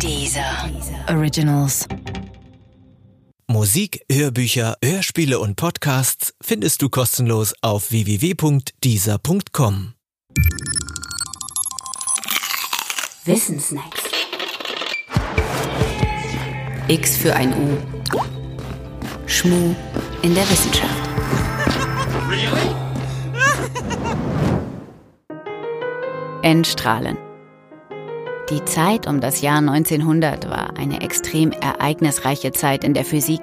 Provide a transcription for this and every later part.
Dieser Originals. Musik, Hörbücher, Hörspiele und Podcasts findest du kostenlos auf www.dieser.com. Wissensnacks. X für ein U. Schmu in der Wissenschaft. N-Strahlen. Die Zeit um das Jahr 1900 war eine extrem ereignisreiche Zeit in der Physik.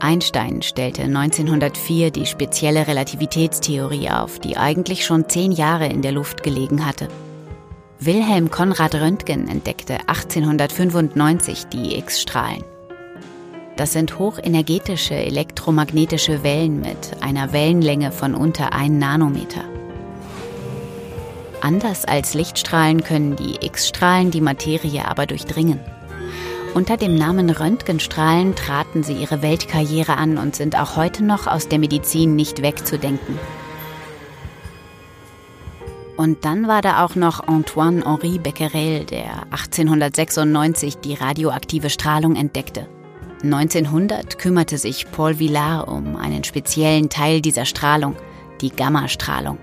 Einstein stellte 1904 die spezielle Relativitätstheorie auf, die eigentlich schon zehn Jahre in der Luft gelegen hatte. Wilhelm Konrad Röntgen entdeckte 1895 die X-Strahlen. Das sind hochenergetische elektromagnetische Wellen mit einer Wellenlänge von unter 1 Nanometer. Anders als Lichtstrahlen können die X-Strahlen die Materie aber durchdringen. Unter dem Namen Röntgenstrahlen traten sie ihre Weltkarriere an und sind auch heute noch aus der Medizin nicht wegzudenken. Und dann war da auch noch Antoine-Henri Becquerel, der 1896 die radioaktive Strahlung entdeckte. 1900 kümmerte sich Paul Villard um einen speziellen Teil dieser Strahlung, die Gammastrahlung.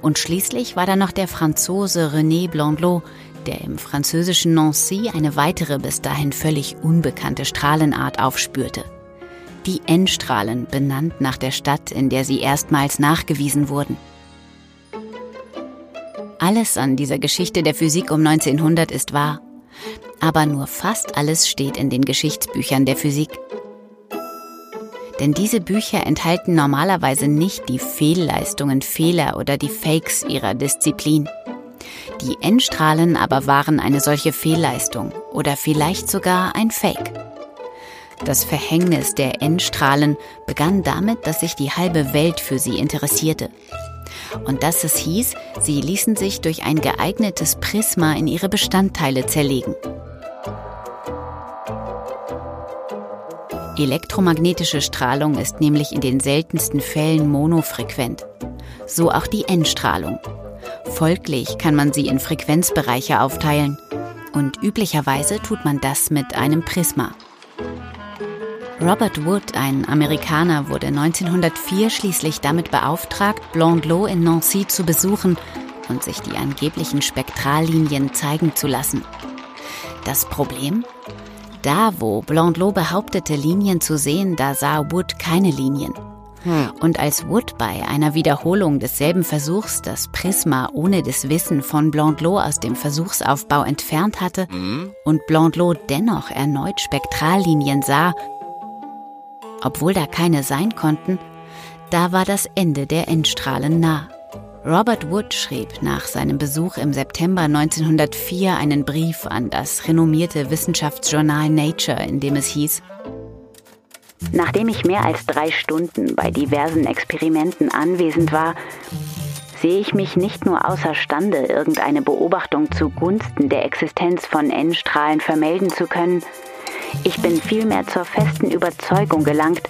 Und schließlich war da noch der Franzose René Blondelot, der im französischen Nancy eine weitere bis dahin völlig unbekannte Strahlenart aufspürte. Die N-Strahlen, benannt nach der Stadt, in der sie erstmals nachgewiesen wurden. Alles an dieser Geschichte der Physik um 1900 ist wahr, aber nur fast alles steht in den Geschichtsbüchern der Physik. Denn diese Bücher enthalten normalerweise nicht die Fehlleistungen, Fehler oder die Fakes ihrer Disziplin. Die N-Strahlen aber waren eine solche Fehlleistung oder vielleicht sogar ein Fake. Das Verhängnis der N-Strahlen begann damit, dass sich die halbe Welt für sie interessierte. Und dass es hieß, sie ließen sich durch ein geeignetes Prisma in ihre Bestandteile zerlegen. Elektromagnetische Strahlung ist nämlich in den seltensten Fällen monofrequent. So auch die N-Strahlung. Folglich kann man sie in Frequenzbereiche aufteilen. Und üblicherweise tut man das mit einem Prisma. Robert Wood, ein Amerikaner, wurde 1904 schließlich damit beauftragt, Blondelot in Nancy zu besuchen und sich die angeblichen Spektrallinien zeigen zu lassen. Das Problem? Da, wo Blondelot behauptete, Linien zu sehen, da sah Wood keine Linien. Hm. Und als Wood bei einer Wiederholung desselben Versuchs das Prisma ohne das Wissen von Blondelot aus dem Versuchsaufbau entfernt hatte mhm. und Blondelot dennoch erneut Spektrallinien sah, obwohl da keine sein konnten, da war das Ende der Endstrahlen nah. Robert Wood schrieb nach seinem Besuch im September 1904 einen Brief an das renommierte Wissenschaftsjournal Nature, in dem es hieß, Nachdem ich mehr als drei Stunden bei diversen Experimenten anwesend war, sehe ich mich nicht nur außerstande, irgendeine Beobachtung zugunsten der Existenz von N-Strahlen vermelden zu können, ich bin vielmehr zur festen Überzeugung gelangt,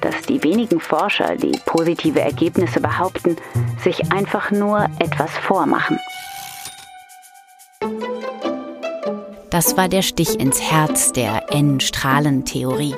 dass die wenigen Forscher, die positive Ergebnisse behaupten, sich einfach nur etwas vormachen. Das war der Stich ins Herz der N-Strahlentheorie.